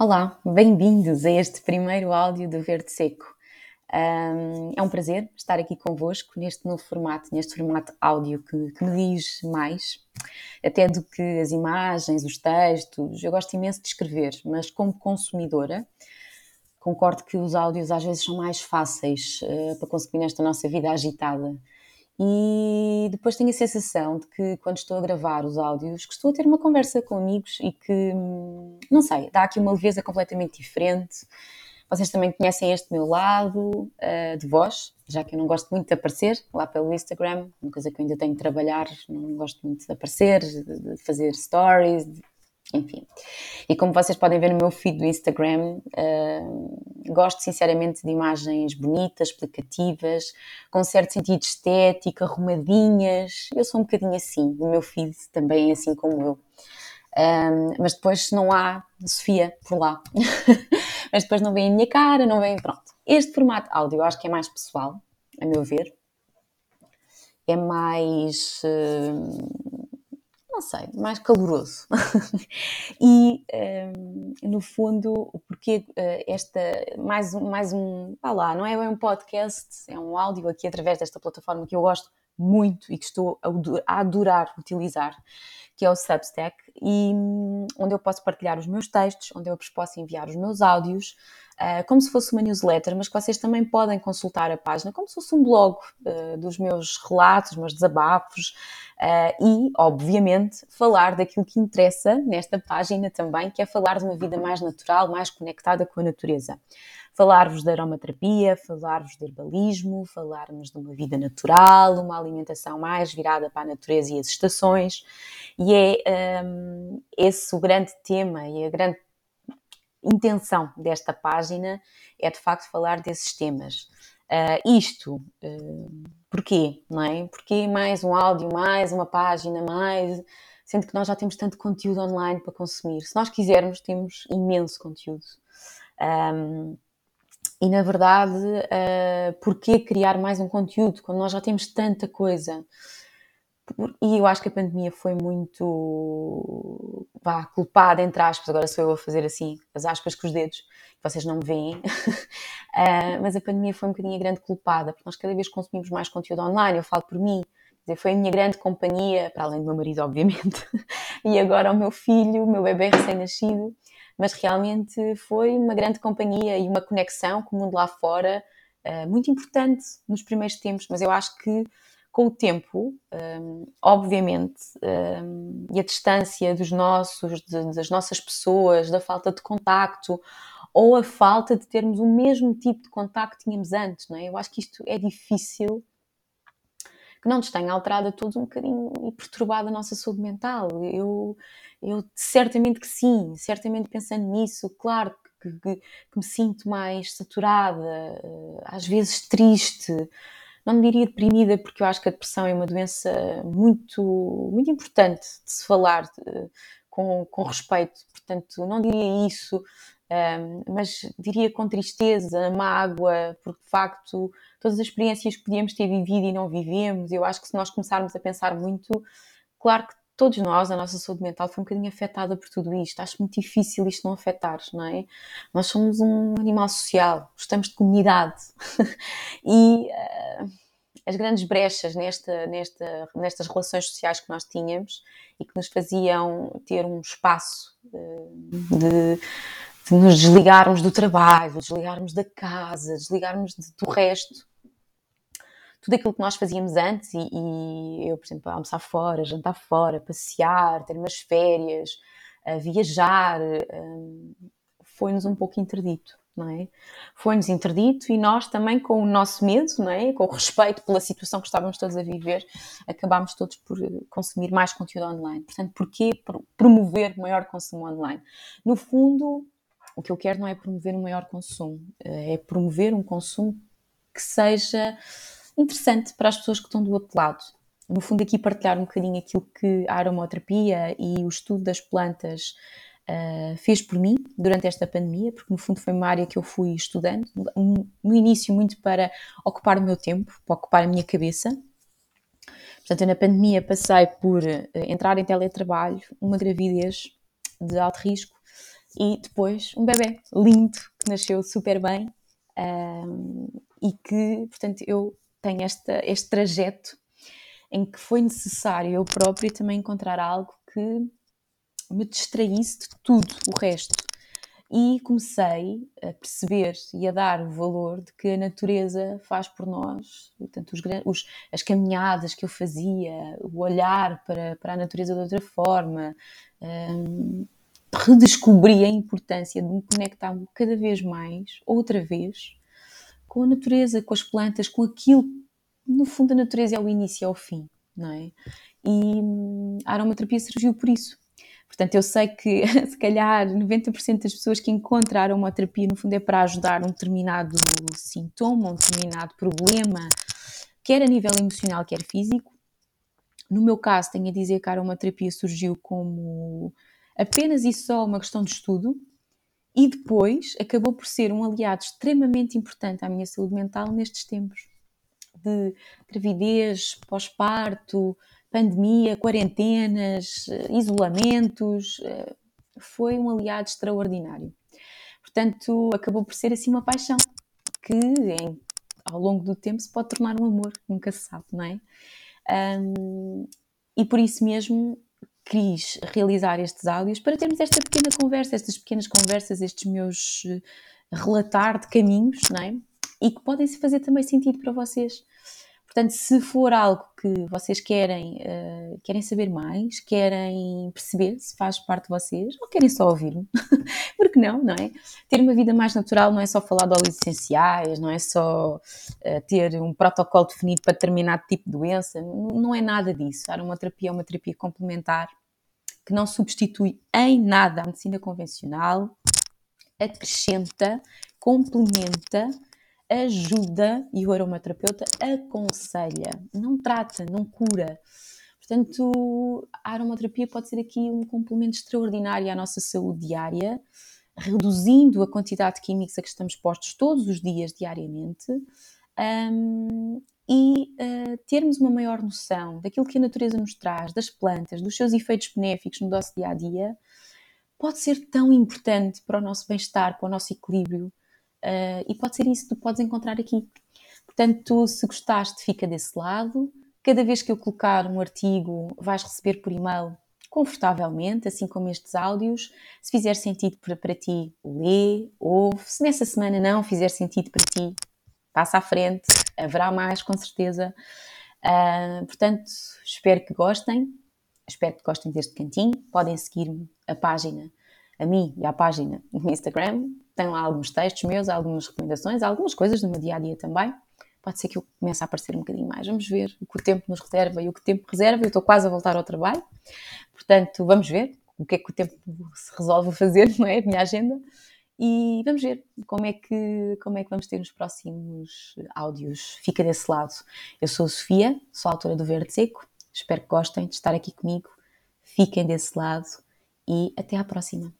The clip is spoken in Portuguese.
Olá, bem-vindos a este primeiro áudio do Verde Seco. Um, é um prazer estar aqui convosco neste novo formato, neste formato áudio que, que, me diz mais, até do que as imagens, os textos. Eu gosto imenso de escrever, mas como consumidora, concordo que os áudios às vezes são mais fáceis uh, para conseguir nesta nossa vida agitada. E depois tenho a sensação de que quando estou a gravar os áudios, que estou a ter uma conversa com amigos e que, hum, não sei, dá aqui uma leveza completamente diferente. Vocês também conhecem este meu lado uh, de voz, já que eu não gosto muito de aparecer lá pelo Instagram, uma coisa que eu ainda tenho de trabalhar, não gosto muito de aparecer, de, fazer stories, de enfim. E como vocês podem ver no meu feed do Instagram, uh, gosto sinceramente de imagens bonitas, explicativas, com certo sentido estético, arrumadinhas. Eu sou um bocadinho assim, o meu feed também é assim como eu. Um, mas depois não há Sofia por lá. mas depois não vem a minha cara, não vem. Pronto. Este formato áudio eu acho que é mais pessoal, a meu ver. É mais. Uh, não sei, mais caloroso. e, um, no fundo, porque uh, esta, mais, mais um, vá lá, não é um podcast, é um áudio aqui através desta plataforma que eu gosto muito e que estou a adorar utilizar, que é o Substack, e um, onde eu posso partilhar os meus textos, onde eu vos posso enviar os meus áudios, uh, como se fosse uma newsletter, mas que vocês também podem consultar a página como se fosse um blog uh, dos meus relatos, meus desabafos, Uh, e, obviamente, falar daquilo que interessa nesta página também, que é falar de uma vida mais natural, mais conectada com a natureza. Falar-vos de aromaterapia, falar-vos de herbalismo, falarmos de uma vida natural, uma alimentação mais virada para a natureza e as estações. E é um, esse o grande tema e a grande intenção desta página é de facto falar desses temas. Uh, isto uh, porquê, não é? Porquê mais um áudio, mais uma página, mais. Sendo que nós já temos tanto conteúdo online para consumir. Se nós quisermos, temos imenso conteúdo. Um, e na verdade, uh, porquê criar mais um conteúdo quando nós já temos tanta coisa? E eu acho que a pandemia foi muito vá, culpada, entre aspas, agora sou eu a fazer assim, as aspas com os dedos, vocês não me veem, uh, mas a pandemia foi um bocadinho a grande culpada, porque nós cada vez consumimos mais conteúdo online, eu falo por mim, foi a minha grande companhia, para além do meu marido, obviamente, e agora o meu filho, o meu bebê recém-nascido, mas realmente foi uma grande companhia e uma conexão com o mundo lá fora, uh, muito importante nos primeiros tempos, mas eu acho que com o tempo, um, obviamente, um, e a distância dos nossos, de, das nossas pessoas, da falta de contacto, ou a falta de termos o mesmo tipo de contacto que tínhamos antes, não é? Eu acho que isto é difícil que não nos tenha alterado a todos um bocadinho e perturbado a nossa saúde mental. Eu, eu certamente que sim, certamente pensando nisso, claro que, que, que me sinto mais saturada, eh, às vezes triste, não diria deprimida, porque eu acho que a depressão é uma doença muito, muito importante de se falar de, com, com respeito, portanto, não diria isso, um, mas diria com tristeza, mágoa, porque de facto todas as experiências que podíamos ter vivido e não vivemos, eu acho que se nós começarmos a pensar muito, claro que todos nós, a nossa saúde mental foi um bocadinho afetada por tudo isto. Acho muito difícil isto não afetar, não é? Nós somos um animal social, gostamos de comunidade. e uh, as grandes brechas nesta, nesta, nestas relações sociais que nós tínhamos e que nos faziam ter um espaço uh, de, de nos desligarmos do trabalho, desligarmos da casa, desligarmos de, do resto tudo aquilo que nós fazíamos antes, e, e, eu, por exemplo, almoçar fora, jantar fora, passear, ter umas férias, uh, viajar, uh, foi-nos um pouco interdito. É? Foi-nos interdito e nós também, com o nosso medo, é? com o respeito pela situação que estávamos todos a viver, acabámos todos por consumir mais conteúdo online. Portanto, porquê promover maior consumo online? No fundo, o que eu quero não é promover um maior consumo, eh, é promover um consumo que seja interessante para as pessoas que estão do outro lado. No fundo, aqui partilhar um bocadinho aquilo que a aromaterapia e o estudo das plantas uh, fez por mim durante esta pandemia, porque no fundo foi uma área que eu fui estudando, no início muito para ocupar o meu tempo, para ocupar a minha cabeça. Portanto, eu na pandemia passei por uh, entrar em teletrabalho, uma gravidez de alto risco e depois um bebê lindo que nasceu super bem um, e que, portanto, eu tenho esta, este trajeto em que foi necessário eu própria também encontrar algo que me distraísse de tudo o resto. E comecei a perceber e a dar o valor de que a natureza faz por nós, portanto, os, os, as caminhadas que eu fazia, o olhar para, para a natureza de outra forma, um, redescobri a importância de me conectar cada vez mais, outra vez, com a natureza, com as plantas, com aquilo. No fundo, a natureza é o início e é o fim, não é? E hum, a aromaterapia surgiu por isso. Portanto, eu sei que se calhar 90% das pessoas que encontram a aromaterapia, no fundo, é para ajudar um determinado sintoma, um determinado problema, quer a nível emocional, quer físico. No meu caso, tenho a dizer que a aromaterapia surgiu como apenas e só uma questão de estudo e depois acabou por ser um aliado extremamente importante à minha saúde mental nestes tempos de gravidez, pós-parto, pandemia, quarentenas, isolamentos. Eh, foi um aliado extraordinário. Portanto, acabou por ser assim uma paixão que em, ao longo do tempo se pode tornar um amor, nunca se sabe, não é? Um, e por isso mesmo quis realizar estes áudios para termos esta pequena conversa, estas pequenas conversas, estes meus eh, relatar de caminhos, não é? E que podem se fazer também sentido para vocês. Portanto, se for algo que vocês querem, uh, querem saber mais, querem perceber se faz parte de vocês, ou querem só ouvir-me, porque não, não é? Ter uma vida mais natural não é só falar de óleos essenciais, não é só uh, ter um protocolo definido para determinado tipo de doença, não é nada disso. A aromaterapia é uma terapia complementar que não substitui em nada a medicina convencional, acrescenta, complementa, ajuda e o aromaterapeuta aconselha, não trata, não cura. Portanto, a aromaterapia pode ser aqui um complemento extraordinário à nossa saúde diária, reduzindo a quantidade de químicos a que estamos expostos todos os dias, diariamente, um, e uh, termos uma maior noção daquilo que a natureza nos traz, das plantas, dos seus efeitos benéficos no nosso dia a dia, pode ser tão importante para o nosso bem-estar, para o nosso equilíbrio, uh, e pode ser isso que tu podes encontrar aqui. Portanto, se gostaste, fica desse lado. Cada vez que eu colocar um artigo, vais receber por e-mail confortavelmente, assim como estes áudios. Se fizer sentido para, para ti, lê, ouve. Se nessa semana não fizer sentido para ti, passa à frente, haverá mais com certeza. Uh, portanto, espero que gostem, espero que gostem deste cantinho. Podem seguir-me a página, a mim e a página no Instagram. Tem lá alguns textos meus, algumas recomendações, algumas coisas do meu dia a dia também. Pode ser que eu comece a aparecer um bocadinho mais. Vamos ver o que o tempo nos reserva e o que o tempo reserva. Eu estou quase a voltar ao trabalho, portanto, vamos ver o que é que o tempo se resolve a fazer, não é? A minha agenda e vamos ver como é que, como é que vamos ter nos próximos áudios. Fica desse lado. Eu sou a Sofia, sou a autora do Verde Seco. Espero que gostem de estar aqui comigo. Fiquem desse lado e até à próxima.